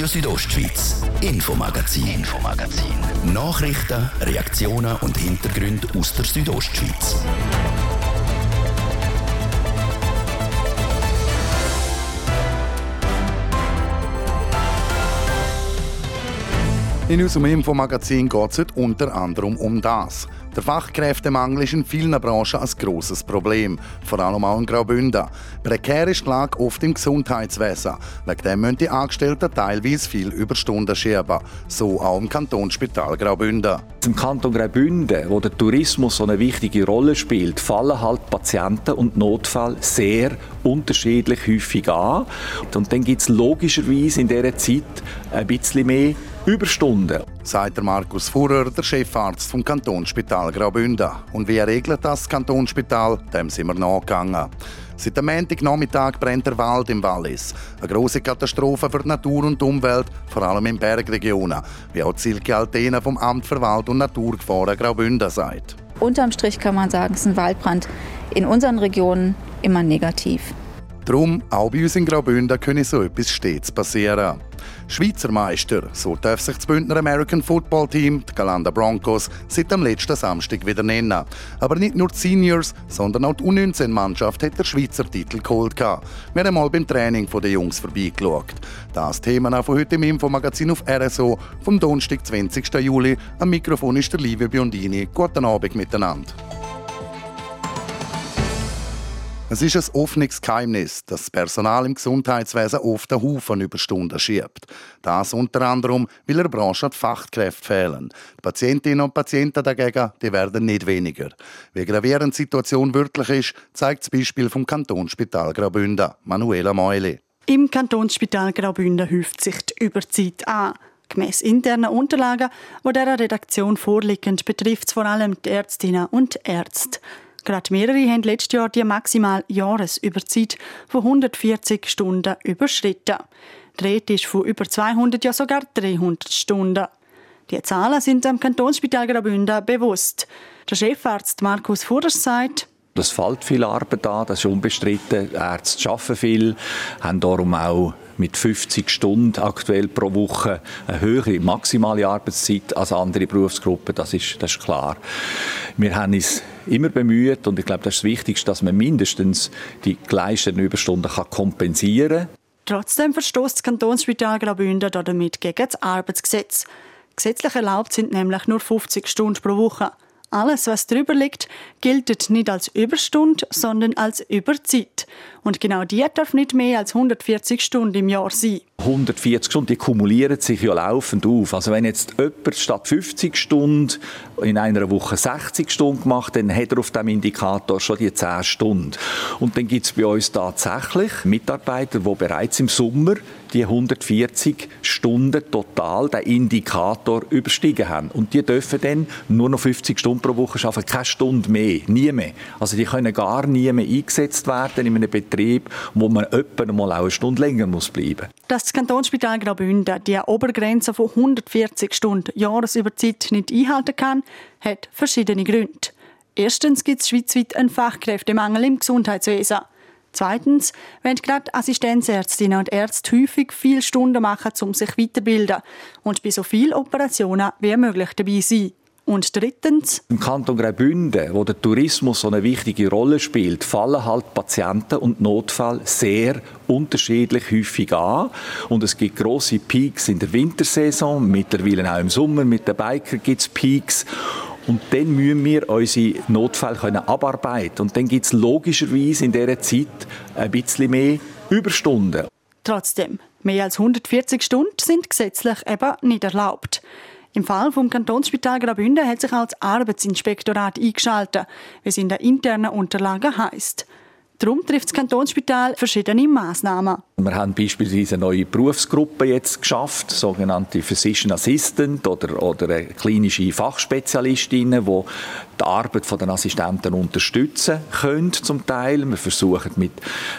Radio Südostschweiz, Infomagazin, Infomagazin. Nachrichten, Reaktionen und Hintergründe aus der Südostschweiz. In unserem Infomagazin geht es unter anderem um das. Der Fachkräftemangel ist in vielen Branchen ein grosses Problem, vor allem auch in Graubünden. Prekär ist die Lage oft im Gesundheitswesen. Wegen dem müssen die Angestellten teilweise viel Überstunden schieben. So auch im Kantonsspital Graubünden. Im Kanton Graubünden, wo der Tourismus so eine wichtige Rolle spielt, fallen halt Patienten und Notfall sehr unterschiedlich häufig an. Und dann gibt es logischerweise in dieser Zeit ein bisschen mehr Überstunden. Sagt der Markus Fuhrer, der Chefarzt vom Kantonsspital Graubünden. Und wie regelt das Kantonsspital? Dem sind wir nachgegangen. Seit dem Montagnachmittag brennt der Wald im Wallis. Eine große Katastrophe für die Natur und die Umwelt, vor allem in Bergregionen. Wie auch Silke Altena vom Amt für Wald- und Naturgefahren Graubünden sagt. Unterm Strich kann man sagen, es ist ein Waldbrand in unseren Regionen immer negativ. Darum, auch bei uns in Graubünden können so etwas stets passieren. Schweizer Meister, so darf sich das Bündner American Football Team, die Galanda Broncos, seit dem letzten Samstag wieder nennen. Aber nicht nur die Seniors, sondern auch die U19-Mannschaft hat der Schweizer Titel geholt. Wir haben einmal beim Training der Jungs vorbeigeschaut. Das Thema von heute im Infomagazin auf RSO vom Donnerstag, 20. Juli. Am Mikrofon ist der Livio Biondini. Guten Abend miteinander. Es ist ein offenes Geheimnis, dass das Personal im Gesundheitswesen oft einen Haufen Überstunden schiebt. Das unter anderem, weil der Branche die Fachkräfte fehlen. Die Patientinnen und Patienten dagegen die werden nicht weniger. Wie gravierend die Situation wirklich ist, zeigt das Beispiel vom Kantonsspital Graubünden. Manuela Meuli. Im Kantonsspital Graubünden häuft sich die Überzeit an. Gemäss internen Unterlagen, die dieser Redaktion vorliegen, betrifft es vor allem die Ärztinnen und Ärzte. Gerade mehrere haben letztes Jahr die maximal Jahresüberzeit von 140 Stunden überschritten. Die Rede ist von über 200, ja sogar 300 Stunden. Die Zahlen sind am Kantonsspital Graubünden bewusst. Der Chefarzt Markus Furers sagt, es fällt viel Arbeit an, das ist unbestritten. Ärzte arbeiten viel, haben darum auch mit 50 Stunden aktuell pro Woche eine höhere maximale Arbeitszeit als andere Berufsgruppen. Das ist, das ist klar. Wir haben uns immer bemüht und ich glaube, das ist das Wichtigste, dass man mindestens die geleisteten Überstunden kann kompensieren kann. Trotzdem verstößt das Kantonsspital Graubünden damit gegen das Arbeitsgesetz. Gesetzlich erlaubt sind nämlich nur 50 Stunden pro Woche. Alles, was drüber liegt, gilt nicht als Überstunde, sondern als Überzeit. Und genau die darf nicht mehr als 140 Stunden im Jahr sein. 140 Stunden, die kumulieren sich ja laufend auf. Also wenn jetzt jemand statt 50 Stunden in einer Woche 60 Stunden macht, dann hat er auf dem Indikator schon die 10 Stunden. Und dann gibt es bei uns tatsächlich Mitarbeiter, die bereits im Sommer die 140 Stunden total den Indikator überstiegen haben. Und die dürfen dann nur noch 50 Stunden pro Woche arbeiten, keine Stunde mehr, nie mehr. Also die können gar nie mehr eingesetzt werden in einem Betrieb, wo man etwa mal auch eine Stunde länger muss bleiben Dass das Kantonsspital Graubünden die Obergrenze von 140 Stunden Jahresüberzeit nicht einhalten kann, hat verschiedene Gründe. Erstens gibt es schweizweit einen Fachkräftemangel im Gesundheitswesen. Zweitens wenn gerade Assistenzärztinnen und Ärzte häufig viele Stunden machen, um sich weiterzubilden und bei so vielen Operationen wie möglich dabei sein. Und drittens. Im Kanton Graubünden, wo der Tourismus so eine wichtige Rolle spielt, fallen halt Patienten und Notfall sehr unterschiedlich häufig an. Und es gibt große Peaks in der Wintersaison, mittlerweile auch im Sommer. Mit den Biker gibt es Peaks. Und dann müssen wir unsere Notfälle können abarbeiten. Und dann gibt es logischerweise in dieser Zeit ein bisschen mehr Überstunden. Trotzdem, mehr als 140 Stunden sind gesetzlich eben nicht erlaubt. Im Fall vom Kantonsspital Graubünden hat sich auch das Arbeitsinspektorat eingeschaltet, wie es in den internen Unterlagen heißt. Darum trifft das Kantonsspital verschiedene Massnahmen. Wir haben beispielsweise eine neue Berufsgruppe jetzt geschafft, sogenannte Physician Assistant oder, oder klinische Fachspezialistinnen, die die Arbeit der Assistenten unterstützen können zum Teil. Wir versuchen mit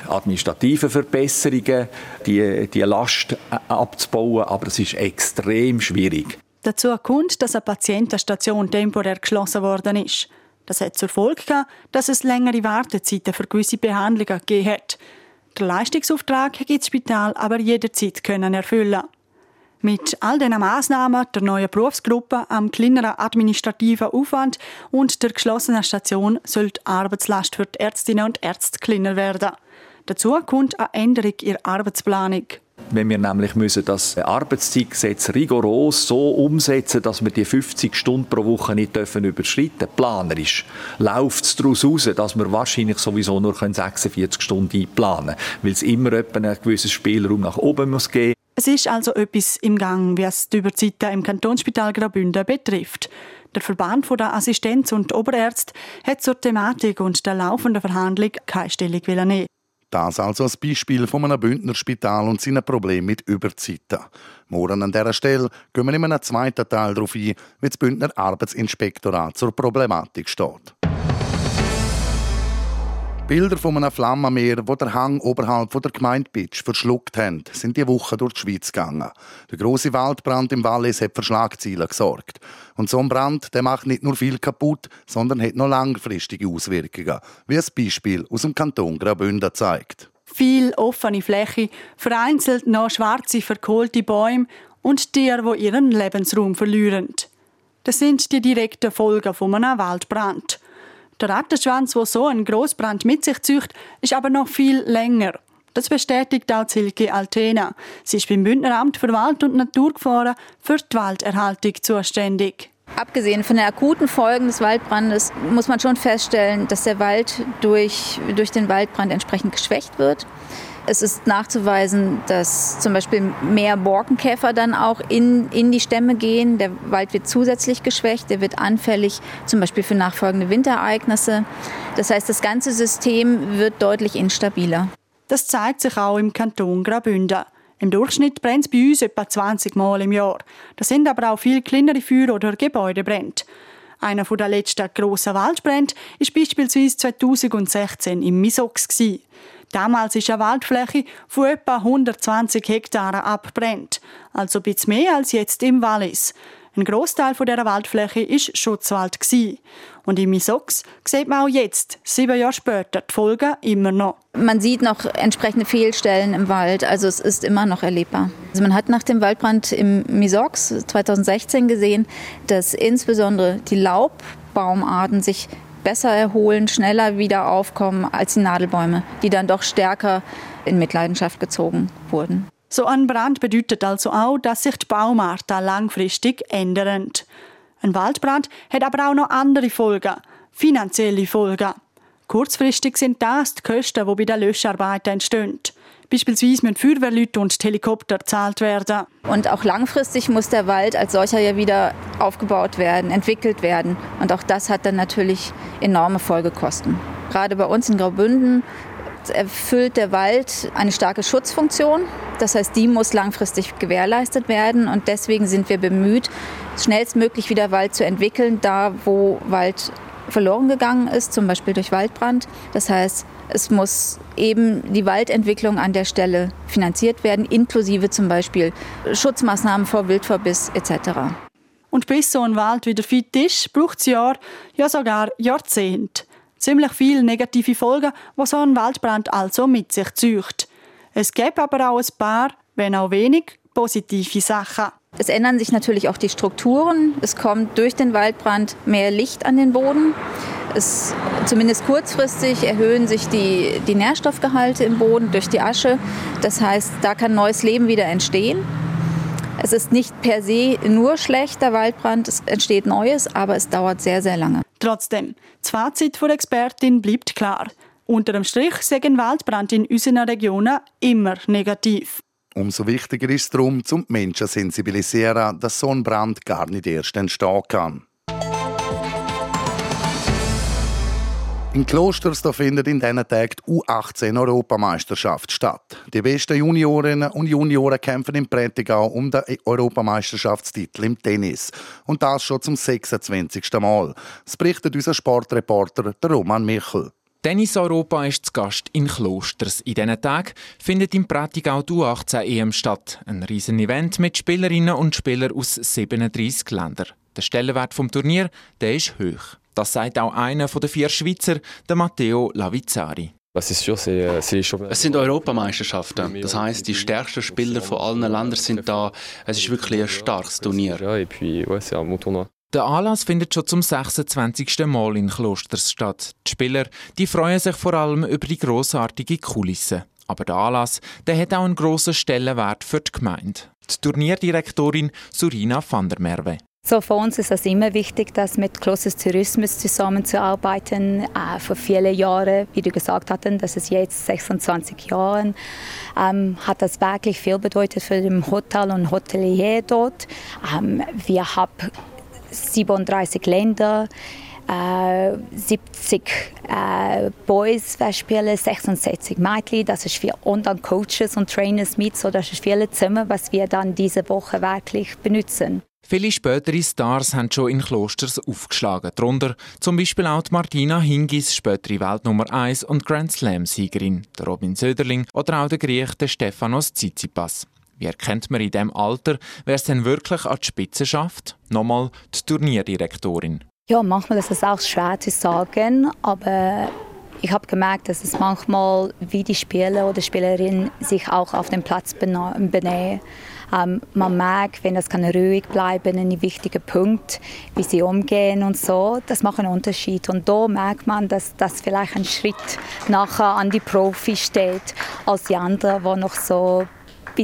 administrativen Verbesserungen die, die Last abzubauen, aber es ist extrem schwierig. Dazu kommt, dass eine Patientenstation temporär geschlossen worden ist. Das hat zur Folge gehabt, dass es längere Wartezeiten für gewisse Behandlungen gegeben hat. Der Leistungsauftrag hat das Spital aber jederzeit können erfüllen. Mit all diesen Massnahmen, der neuen Berufsgruppe, am kleineren administrativen Aufwand und der geschlossenen Station soll die Arbeitslast für die Ärztinnen und Ärzte kleiner werden. Dazu kommt eine Änderung ihrer Arbeitsplanung. Wenn wir nämlich müssen das Arbeitszeitgesetz rigoros so umsetzen, dass wir die 50 Stunden pro Woche nicht dürfen überschreiten, planerisch, läuft es daraus heraus, dass wir wahrscheinlich sowieso nur 46 Stunden einplanen können, weil es immer einen gewissen Spielraum nach oben muss geben es ist also etwas im Gang, es die Überzeiten im Kantonsspital Graubünden betrifft. Der Verband der Assistenz- und Oberärzte hat zur Thematik und der laufenden Verhandlung keine Stellung nehmen. Das also als Beispiel von einem Bündnerspital und seinen Problemen mit Überzeiten. Morgen an dieser Stelle gehen wir in einem zweiten Teil darauf ein, wie das Bündner Arbeitsinspektorat zur Problematik steht. Bilder von einem Flammenmeer, wo der Hang oberhalb der Gemeinde Bitsch verschluckt haben, sind die Woche durch die Schweiz gegangen. Der große Waldbrand im Wallis hat für Schlagzeilen gesorgt. Und so ein Brand, der macht nicht nur viel kaputt, sondern hat noch langfristige Auswirkungen, wie ein Beispiel aus dem Kanton Graubünden zeigt. Viel offene Fläche, vereinzelt noch schwarze, verkohlte Bäume und Tiere, die ihren Lebensraum verlieren. Das sind die direkten Folgen von einem Waldbrand. Der Rattenschwanz, der so einen Grossbrand mit sich zieht, ist aber noch viel länger. Das bestätigt auch Silke Altena. Sie ist beim Bündneramt für Wald- und Naturgefahren für die Walderhaltung zuständig. Abgesehen von den akuten Folgen des Waldbrandes muss man schon feststellen, dass der Wald durch, durch den Waldbrand entsprechend geschwächt wird. Es ist nachzuweisen, dass zum Beispiel mehr Borkenkäfer dann auch in, in die Stämme gehen. Der Wald wird zusätzlich geschwächt, der wird anfällig zum Beispiel für nachfolgende Winterereignisse. Das heißt, das ganze System wird deutlich instabiler. Das zeigt sich auch im Kanton Graubünden. Im Durchschnitt brennt es bei uns etwa 20 Mal im Jahr. Das sind aber auch viel kleinere Feuer oder Gebäudebrände. Einer der letzten grossen Waldbrände war beispielsweise 2016 im Misox. Damals ist eine Waldfläche von etwa 120 Hektaren abbrennt, also ein bisschen mehr als jetzt im Wallis. Ein Großteil dieser Waldfläche ist Schutzwald Und im Misox sieht man auch jetzt, sieben Jahre später, die Folgen immer noch. Man sieht noch entsprechende Fehlstellen im Wald, also es ist immer noch erlebbar. Also man hat nach dem Waldbrand im Misox 2016 gesehen, dass insbesondere die Laubbaumarten sich besser erholen, schneller wieder aufkommen als die Nadelbäume, die dann doch stärker in Mitleidenschaft gezogen wurden. So ein Brand bedeutet also auch, dass sich die Baumarten langfristig ändern. Ein Waldbrand hat aber auch noch andere Folgen, finanzielle Folgen. Kurzfristig sind das die Kosten, die bei den Löscharbeiten entstehen. Beispielsweise müssen Feuerwehrleute und Helikopter gezahlt werden. Und auch langfristig muss der Wald als solcher ja wieder aufgebaut werden, entwickelt werden. Und auch das hat dann natürlich enorme Folgekosten. Gerade bei uns in Graubünden erfüllt der Wald eine starke Schutzfunktion. Das heißt, die muss langfristig gewährleistet werden. Und deswegen sind wir bemüht, schnellstmöglich wieder Wald zu entwickeln, da wo Wald verloren gegangen ist, zum Beispiel durch Waldbrand. Das heißt, es muss eben die Waldentwicklung an der Stelle finanziert werden, inklusive zum Beispiel Schutzmaßnahmen vor Wildverbiss etc. Und bis so ein Wald wieder fit ist, braucht es Jahr, ja sogar Jahrzehnte. Ziemlich viele negative Folgen, die so ein Waldbrand also mit sich zieht. Es gibt aber auch ein paar, wenn auch wenig, positive Sachen. Es ändern sich natürlich auch die Strukturen. Es kommt durch den Waldbrand mehr Licht an den Boden. Es, zumindest kurzfristig erhöhen sich die, die Nährstoffgehalte im Boden durch die Asche. Das heißt, da kann neues Leben wieder entstehen. Es ist nicht per se nur schlechter Waldbrand, es entsteht Neues, aber es dauert sehr, sehr lange. Trotzdem, das Fazit der Expertin bleibt klar. Unter dem Strich sagen Waldbrand in unseren Regionen immer negativ. Umso wichtiger ist es darum, zum Menschen zu sensibilisieren, dass so ein Brand gar nicht erst entstehen kann. In Klosters findet in diesen Tagen die U18-Europameisterschaft statt. Die besten Juniorinnen und Junioren kämpfen in Prättigau um den Europameisterschaftstitel im Tennis. Und das schon zum 26. Mal. Das berichtet unser Sportreporter Roman Michel. Tennis Europa ist zu Gast in Klosters. In diesen Tagen findet im Prättigau die U18 EM statt. Ein riesen Event mit Spielerinnen und Spielern aus 37 Ländern. Der Stellenwert vom Turnier der ist hoch. Das sagt auch einer der vier Schweizer, der Matteo Lavizzari. Es sind Europameisterschaften. Das heißt, die stärksten Spieler von allen Ländern sind da. Es ist wirklich ein starkes Turnier. Der Anlass findet schon zum 26. Mal in Klosters statt. Die Spieler die freuen sich vor allem über die grossartige Kulisse. Aber der Anlass der hat auch einen grossen Stellenwert für die Gemeinde. Die Turnierdirektorin Surina van der Merwe. So für uns ist es immer wichtig, dass mit Klosters Tourismus zusammenzuarbeiten. Äh, vor vielen Jahren, wie du gesagt hatten, das ist jetzt 26 Jahre, ähm, hat das wirklich viel bedeutet für den Hotel und Hotelier dort. Ähm, wir haben 37 Länder. 70 äh, äh, Boys spielen, 66 Mädchen, das ist viel. Und dann Coaches und Trainers mit, so das ist viele Zimmer, was wir dann diese Woche wirklich benutzen. Viele spätere Stars haben schon in Klosters aufgeschlagen. Darunter zum Beispiel auch Martina Hingis, spätere Weltnummer 1 und Grand Slam-Siegerin, Robin Söderling oder auch der Griech Stefanos Tsitsipas. Wie erkennt man in diesem Alter, wer es denn wirklich an die Spitze schafft? Nochmal die Turnierdirektorin. Ja, manchmal ist es auch schwer zu sagen, aber ich habe gemerkt, dass es manchmal, wie die Spieler oder Spielerin sich auch auf dem Platz benehmen. Ähm, man merkt, wenn das kann ruhig bleiben, ein wichtiger Punkt, wie sie umgehen und so, das macht einen Unterschied. Und da merkt man, dass das vielleicht ein Schritt nachher an die Profi steht, als die anderen, die noch so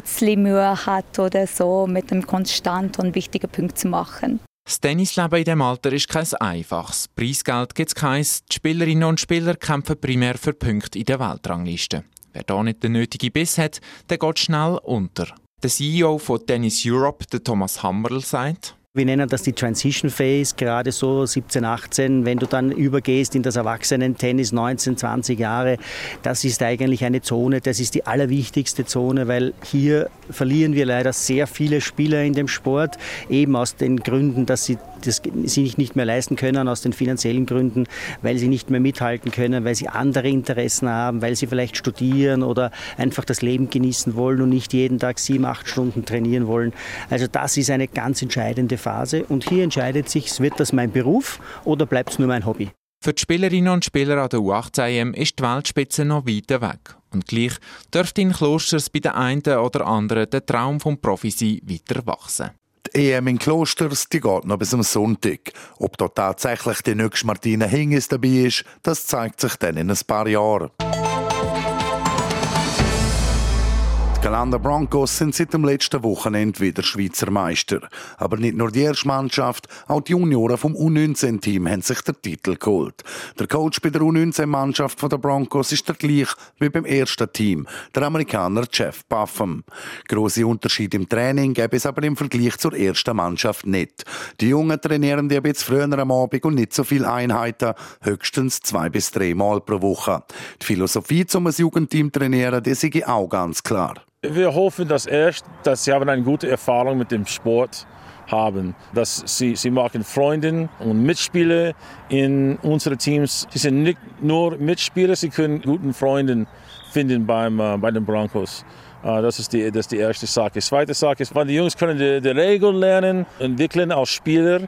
bisschen Mühe hat oder so, mit einem konstant und wichtigen Punkt zu machen. Das Tennisleben in diesem Alter ist kein einfaches. Preisgeld gibt es keins. Die Spielerinnen und Spieler kämpfen primär für Punkte in der Weltrangliste. Wer da nicht den nötigen Biss hat, der geht schnell unter. Der CEO von Tennis Europe, der Thomas Hammerl, sagt, wir nennen das die Transition Phase, gerade so 17, 18, wenn du dann übergehst in das Erwachsenen-Tennis, 19, 20 Jahre. Das ist eigentlich eine Zone, das ist die allerwichtigste Zone, weil hier verlieren wir leider sehr viele Spieler in dem Sport, eben aus den Gründen, dass sie das sich nicht mehr leisten können, aus den finanziellen Gründen, weil sie nicht mehr mithalten können, weil sie andere Interessen haben, weil sie vielleicht studieren oder einfach das Leben genießen wollen und nicht jeden Tag sieben, acht Stunden trainieren wollen. Also das ist eine ganz entscheidende Frage. Phase und hier entscheidet sich, wird das mein Beruf oder bleibt es nur mein Hobby. Für die Spielerinnen und Spieler an der U18-EM ist die Weltspitze noch weiter weg. Und gleich dürfte in Klosters bei den einen oder anderen der Traum vom Profi sein weiter wachsen. Die EM in Klosters die geht noch bis am Sonntag. Ob dort tatsächlich die nächste Martina Hingis dabei ist, das zeigt sich dann in ein paar Jahren. Die Galanda Broncos sind seit dem letzten Wochenende wieder Schweizer Meister. Aber nicht nur die erste Mannschaft, auch die Junioren vom U19-Team haben sich den Titel geholt. Der Coach bei der U19-Mannschaft der Broncos ist der gleich wie beim ersten Team, der Amerikaner Jeff Buffum. Große Unterschiede im Training gäbe es aber im Vergleich zur ersten Mannschaft nicht. Die Jungen trainieren die ein bisschen früher am Abend und nicht so viele Einheiten, höchstens zwei bis drei Mal pro Woche. Die Philosophie zum Jugendteam trainieren, die sei auch ganz klar. Wir hoffen, dass erst, dass sie haben eine gute Erfahrung mit dem Sport haben, dass sie, sie machen Freunde und Mitspieler in unseren Teams. Sie sind nicht nur Mitspieler, sie können guten Freunde finden beim, äh, bei den Broncos. Uh, das, ist die, das ist die erste Sache. Die zweite Sache ist, die Jungs können die, die Regeln lernen, entwickeln als Spieler.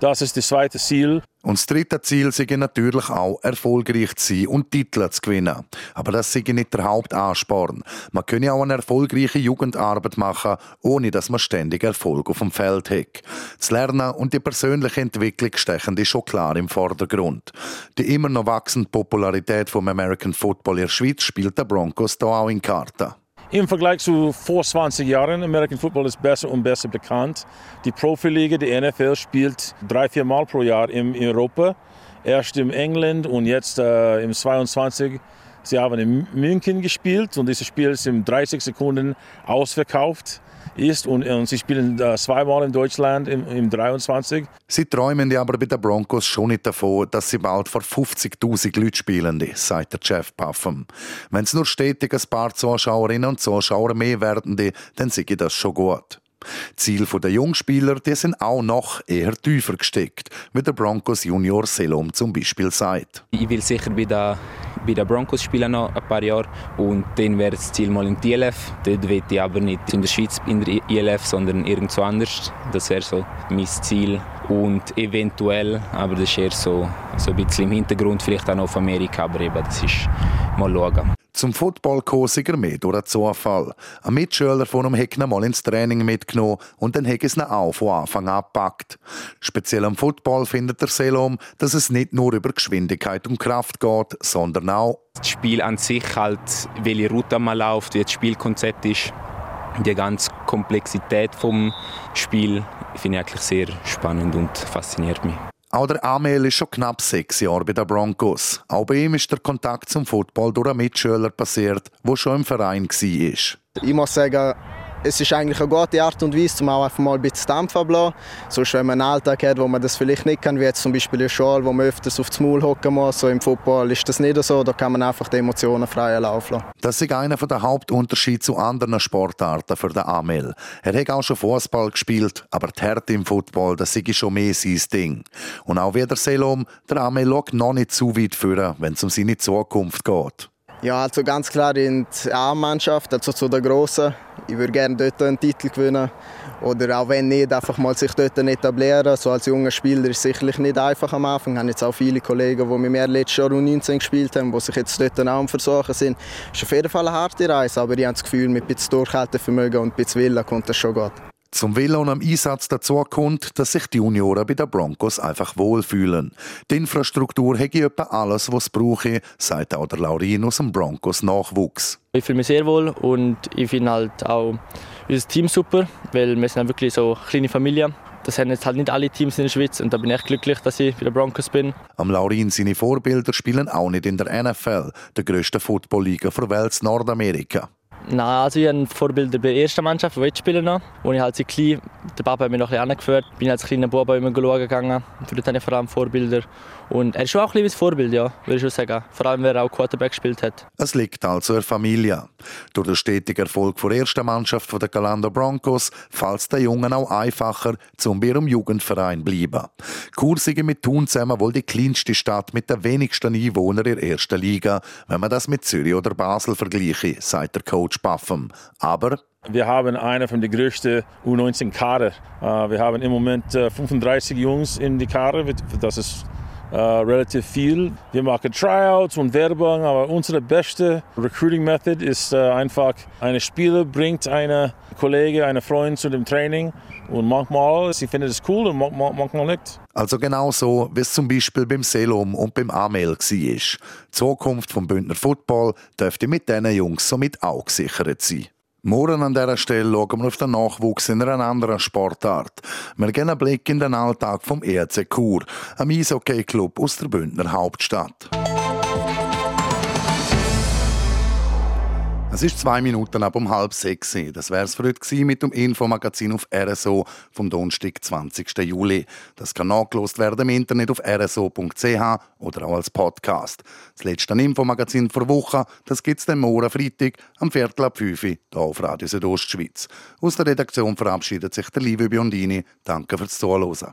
Das ist das zweite Ziel. Und das dritte Ziel sei natürlich auch, erfolgreich zu sein und Titel zu gewinnen. Aber das sei nicht der Hauptansporn. Man könne auch eine erfolgreiche Jugendarbeit machen, ohne dass man ständig Erfolg auf dem Feld hat. Das Lernen und die persönliche Entwicklung stechen ist schon klar im Vordergrund. Die immer noch wachsende Popularität vom American Football in der Schweiz spielt der Broncos da auch in Karten. Im Vergleich zu vor 20 Jahren, American Football ist besser und besser bekannt. Die Profiliga, die NFL, spielt drei, vier Mal pro Jahr in Europa. Erst in England und jetzt äh, im 22. Sie haben in München gespielt und dieses Spiel ist in 30 Sekunden ausverkauft ist und, und sie spielen äh, zweimal in Deutschland im, im 23. Sie träumen aber bei den Broncos schon nicht davon, dass sie bald vor 50.000 Leuten spielen, sagt der Jeff Puffum. Wenn es nur stetig ein paar Zuschauerinnen und Zuschauer mehr werden, dann sehe ich das schon gut. Ziel der Jungspieler die sind auch noch eher tiefer gesteckt, wie der Broncos Junior Selom zum Beispiel sagt. Ich will sicher bei der, bei den Broncos spielen noch ein paar Jahre und dann wäre das Ziel mal in die ILF. Dort will ich aber nicht in der Schweiz in der ILF, sondern irgendwo anders. Das wäre so mein Ziel. und eventuell, aber das ist eher so, so ein bisschen im Hintergrund, vielleicht auch noch auf Amerika, aber eben, das ist mal schauen. Zum Football sicher mehr durch einen Zufall. Ein Mitschüler von ihm hat ihn mal ins Training mitgenommen und dann hat es ihn auch von Anfang an gepackt. Speziell am Football findet der Selom, dass es nicht nur über Geschwindigkeit und Kraft geht, sondern auch das Spiel an sich halt, welche Route man läuft, wie das Spielkonzept ist, die ganze Komplexität vom Spiel finde ich eigentlich sehr spannend und fasziniert mich. Auch der Amel ist schon knapp sechs Jahre bei den Broncos. Auch bei ihm ist der Kontakt zum Football durch einen Mitschüler passiert, der schon im Verein war. Ich muss sagen, es ist eigentlich eine gute Art und Weise, um auch einfach mal ein bisschen Dampf abzulassen. Sonst, wenn man einen Alltag hat, wo man das vielleicht nicht kann, wie jetzt zum Beispiel in der Schule, wo man öfters aufs Maul hocken muss, so im Football ist das nicht so, da kann man einfach die Emotionen frei laufen lassen. Das ist einer der Hauptunterschiede zu anderen Sportarten für den Amel. Er hat auch schon Fußball gespielt, aber die Härte im Football, das ist schon mehr sein Ding. Und auch wie der Selom, der Amel schaut noch nicht zu weit führen, wenn es um seine Zukunft geht. Ja, also ganz klar in die A-Mannschaft, also zu der Grossen. Ich würde gerne dort einen Titel gewinnen. Oder auch wenn nicht, einfach mal sich dort etablieren. So als junger Spieler ist es sicherlich nicht einfach am Anfang. Ich habe jetzt auch viele Kollegen, die mit mir letztes Jahr U19 gespielt haben, die sich jetzt dort auch am Versuchen sind. Es ist auf jeden Fall eine harte Reise, aber ich habe das Gefühl, mit ein bisschen Durchhaltevermögen und ein bisschen Willen kommt das schon gut. Zum Willen und am Einsatz dazu kommt, dass sich die Junioren bei den Broncos einfach wohlfühlen. Die Infrastruktur hätte etwa alles, was es brauche, sagt auch der Laurin aus dem Broncos Nachwuchs. Ich fühle mich sehr wohl und ich finde halt auch unser Team super, weil wir sind wirklich so eine kleine Familie. Das haben jetzt halt nicht alle Teams in der Schweiz und da bin ich glücklich, dass ich bei den Broncos bin. Am Laurin seine Vorbilder spielen auch nicht in der NFL, der grössten Footballliga der Welt Nordamerika. Nein, also ich habe Vorbilder bei der ersten Mannschaft, die ich spiele noch. Wo ich halt seit klein, der Papa hat mich noch ein bisschen angeführt. Bin als kleiner Bub immer schauen gegangen. Dort habe ich vor allem Vorbilder. Und er ist schon auch ein bisschen Vorbild, ja, würde ich schon sagen. Vor allem, wer auch Quarterback gespielt hat. Es liegt also in der Familie. Durch den stetigen Erfolg der ersten Mannschaft der Galanda Broncos fällt es den Jungen auch einfacher, zum bei ihrem Jugendverein bleiben. Kursige mit Thun zusammen wohl die kleinste Stadt mit den wenigsten Einwohnern in der ersten Liga, wenn man das mit Zürich oder Basel vergleiche, sagt der Coach Buffum. Aber wir haben eine von den größten U19-Kader. Äh, wir haben im Moment 35 äh, Jungs in die Kader. Das ist Uh, relativ viel. Wir machen Tryouts und Werbung, aber unsere beste Recruiting Method ist uh, einfach, eine Spieler bringt einen Kollege, einen Freund zu dem Training und manchmal, sie finden es cool und manchmal nicht. Also genau so, wie es zum Beispiel beim Selom und beim Amel war. Die Zukunft vom Bündner Football dürfte mit diesen Jungs somit auch gesichert sein. Morgen an dieser Stelle schauen wir auf den Nachwuchs in einer anderen Sportart. Wir gehen einen Blick in den Alltag vom ERC Chur, einem Eishockey-Club aus der Bündner Hauptstadt. Es ist zwei Minuten ab um halb sechs. Das wäre es für heute mit dem Infomagazin auf RSO vom Donnerstag, 20. Juli. Das kann nachgelost werden im Internet auf rso.ch oder auch als Podcast. Das letzte Infomagazin vor Woche, das gibt es dann morgen Freitag am Viertel ab 5 Uhr hier auf Radio Südostschweiz. Aus der Redaktion verabschiedet sich der liebe Biondini. Danke fürs Zuhören.